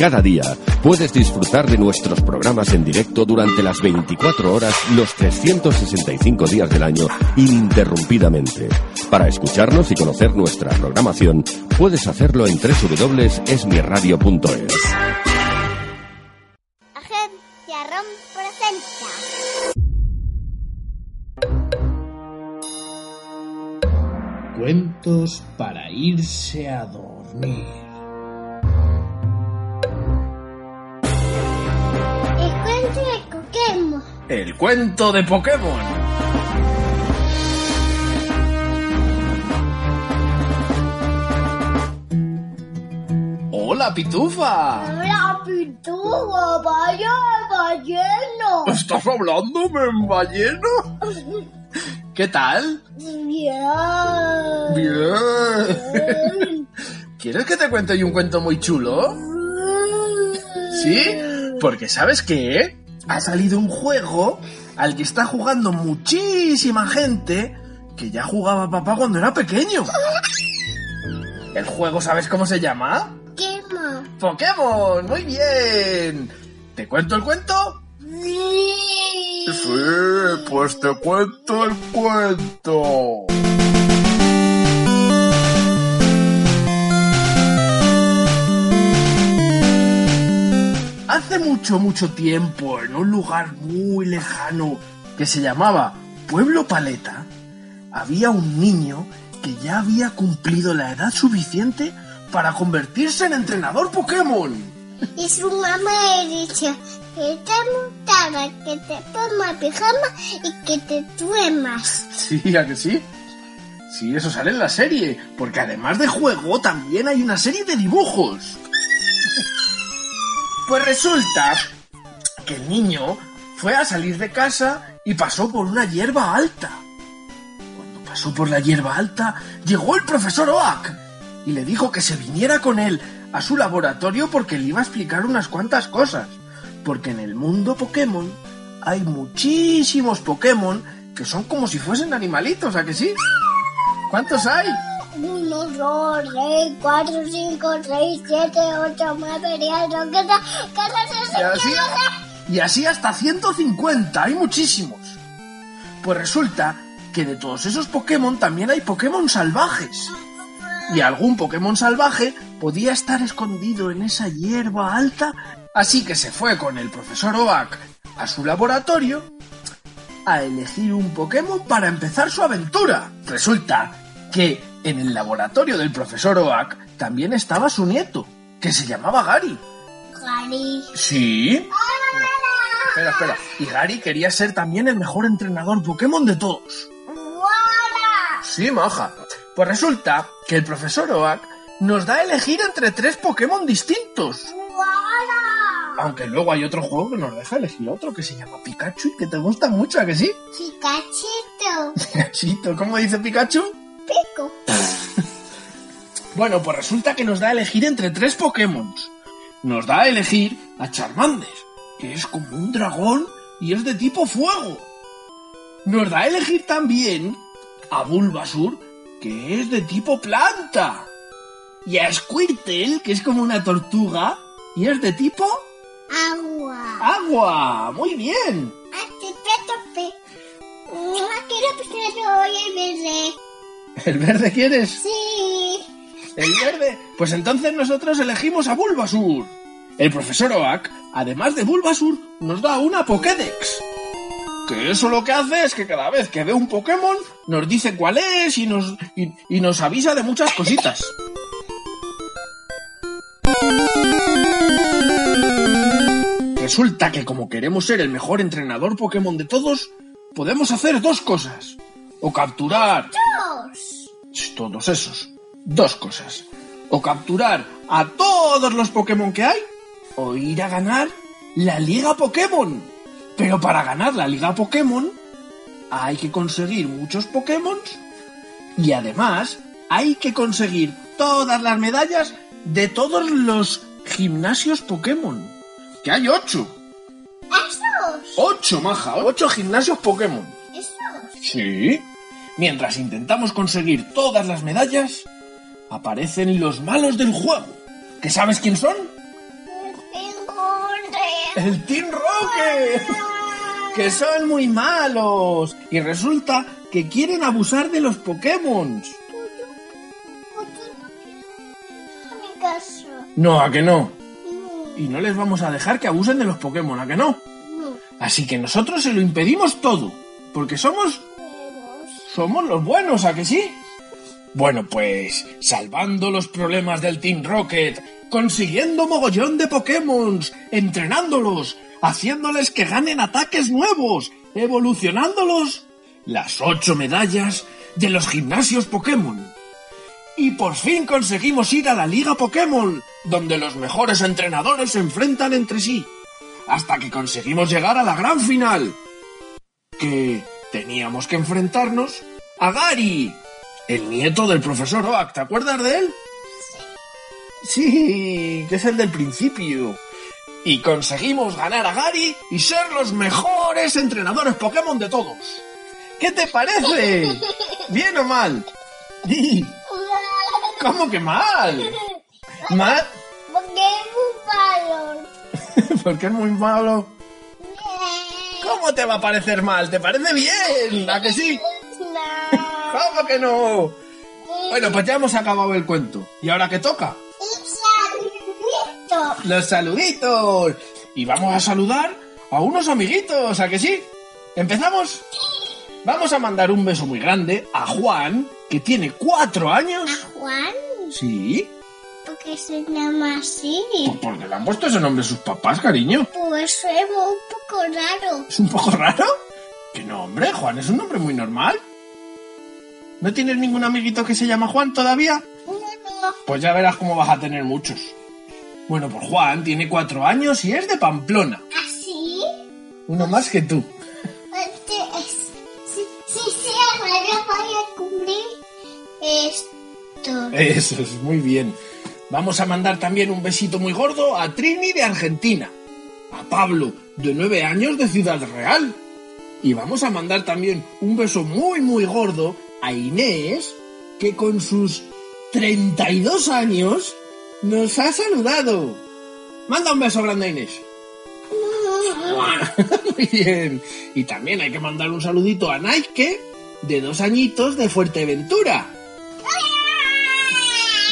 Cada día puedes disfrutar de nuestros programas en directo durante las 24 horas, los 365 días del año, ininterrumpidamente. Para escucharnos y conocer nuestra programación, puedes hacerlo en www.esmiradio.es. Agencia ROM presenta. Cuentos para irse a dormir. El cuento de Pokémon. Hola, Pitufa. Hola, Pitúa, vaya balleno. ¿Estás hablándome en balleno? ¿Qué tal? Bien. Bien. ¿Quieres que te cuente yo un cuento muy chulo? ¿Sí? Porque ¿sabes qué? Ha salido un juego al que está jugando muchísima gente que ya jugaba papá cuando era pequeño. ¿El juego sabes cómo se llama? ¿Qué más? Pokémon, muy bien. ¿Te cuento el cuento? Sí. Sí, pues te cuento el cuento. Hace mucho, mucho tiempo, en un lugar muy lejano que se llamaba Pueblo Paleta, había un niño que ya había cumplido la edad suficiente para convertirse en entrenador Pokémon. Y su mamá le dice que te montara, que te pongas pijama y que te duermas. Sí, ¿a que sí? Sí, eso sale en la serie, porque además de juego también hay una serie de dibujos. Pues resulta que el niño fue a salir de casa y pasó por una hierba alta. Cuando pasó por la hierba alta, llegó el profesor Oak y le dijo que se viniera con él a su laboratorio porque le iba a explicar unas cuantas cosas. Porque en el mundo Pokémon hay muchísimos Pokémon que son como si fuesen animalitos, ¿a que sí? ¿Cuántos hay? Uno, dos, tres, cuatro, cinco, seis, siete, ocho, nueve, diez, once, doce, Y así, y así hasta 150, hay muchísimos. Pues resulta que de todos esos Pokémon también hay Pokémon salvajes. Y algún Pokémon salvaje podía estar escondido en esa hierba alta, así que se fue con el profesor Oak a su laboratorio a elegir un Pokémon para empezar su aventura. Resulta que en el laboratorio del profesor Oak también estaba su nieto, que se llamaba Gary. Gary. ¿Sí? Espera, espera. Y Gary quería ser también el mejor entrenador Pokémon de todos. Sí, maja. Pues resulta que el profesor Oak nos da a elegir entre tres Pokémon distintos. Aunque luego hay otro juego que nos deja elegir otro que se llama Pikachu y que te gusta mucho, ¿a que sí? Picachito. Pikachito, ¿cómo dice Pikachu? Bueno, pues resulta que nos da a elegir entre tres Pokémon. Nos da a elegir a Charmander, que es como un dragón y es de tipo fuego. Nos da a elegir también a Bulbasur, que es de tipo planta. Y a Squirtle, que es como una tortuga y es de tipo Agua. agua. Muy bien. No quiero el verde. ¿El verde quieres? Sí. ¿El verde? Pues entonces nosotros elegimos a Bulbasur. El profesor Oak, además de Bulbasur, nos da una Pokédex. Que eso lo que hace es que cada vez que ve un Pokémon nos dice cuál es y nos, y, y nos avisa de muchas cositas. Resulta que como queremos ser el mejor entrenador Pokémon de todos, podemos hacer dos cosas. O capturar... Dos. Todos esos. Dos cosas. O capturar a todos los Pokémon que hay, o ir a ganar la Liga Pokémon. Pero para ganar la Liga Pokémon hay que conseguir muchos Pokémon y además hay que conseguir todas las medallas de todos los gimnasios Pokémon. Que hay ocho. Esos. Ocho, maja. Ocho gimnasios Pokémon. Esos. Sí. Mientras intentamos conseguir todas las medallas, aparecen los malos del juego. ¿Que sabes quién son? El Team Rocket. Que son muy malos. Y resulta que quieren abusar de los Pokémon. No, a que no. Y no les vamos a dejar que abusen de los Pokémon, a que no. No. Así que nosotros se lo impedimos todo. Porque somos somos los buenos, ¿a que sí? Bueno, pues salvando los problemas del Team Rocket, consiguiendo mogollón de Pokémon, entrenándolos, haciéndoles que ganen ataques nuevos, evolucionándolos, las ocho medallas de los gimnasios Pokémon. Y por fin conseguimos ir a la Liga Pokémon, donde los mejores entrenadores se enfrentan entre sí, hasta que conseguimos llegar a la gran final. Que teníamos que enfrentarnos a Gary, el nieto del profesor Oak, ¿te acuerdas de él? Sí, que es el del principio. Y conseguimos ganar a Gary y ser los mejores entrenadores Pokémon de todos. ¿Qué te parece? ¿Bien o mal? ¿Cómo que mal? ¿Mal? Porque es muy malo. Porque es muy malo. ¿Cómo te va a parecer mal? ¿Te parece bien? ¿A que sí? ¿Cómo que no? Bueno, pues ya hemos acabado el cuento. ¿Y ahora qué toca? Un saludito. Los saluditos. Y vamos a saludar a unos amiguitos, ¿a que sí? ¿Empezamos? Vamos a mandar un beso muy grande a Juan, que tiene cuatro años. Juan, Sí, porque se llama así. pues porque le han puesto ese nombre a sus papás, cariño. Pues es un poco raro. ¿Es un poco raro? ¿Qué nombre? Juan es un nombre muy normal. ¿No tienes ningún amiguito que se llama Juan todavía? Pues ya verás cómo vas a tener muchos. Bueno, pues Juan tiene cuatro años y es de Pamplona. ¿Así? Uno más que tú. Este es. Cierra, yo voy a cumplir esto. Eso es, muy bien. Vamos a mandar también un besito muy gordo a Trini de Argentina. A Pablo, de nueve años, de Ciudad Real. Y vamos a mandar también un beso muy, muy gordo a Inés, que con sus 32 años nos ha saludado. Manda un beso grande a Inés. Muy bien. Y también hay que mandar un saludito a Nike, de dos añitos de Fuerteventura.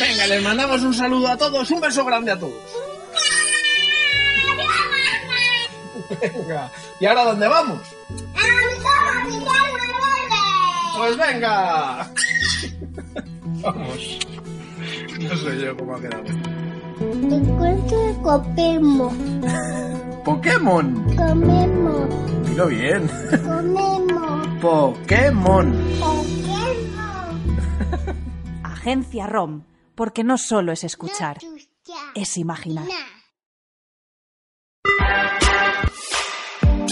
Venga, les mandamos un saludo a todos, un beso grande a todos. Venga, ¿y ahora dónde vamos? Pues venga. Vamos. No sé yo cómo ha quedado. Te cuento de comemos. Pokémon. Comemos. Dilo bien. Comemos. Pokémon. Comemos. Agencia ROM, porque no solo es escuchar, es imaginar.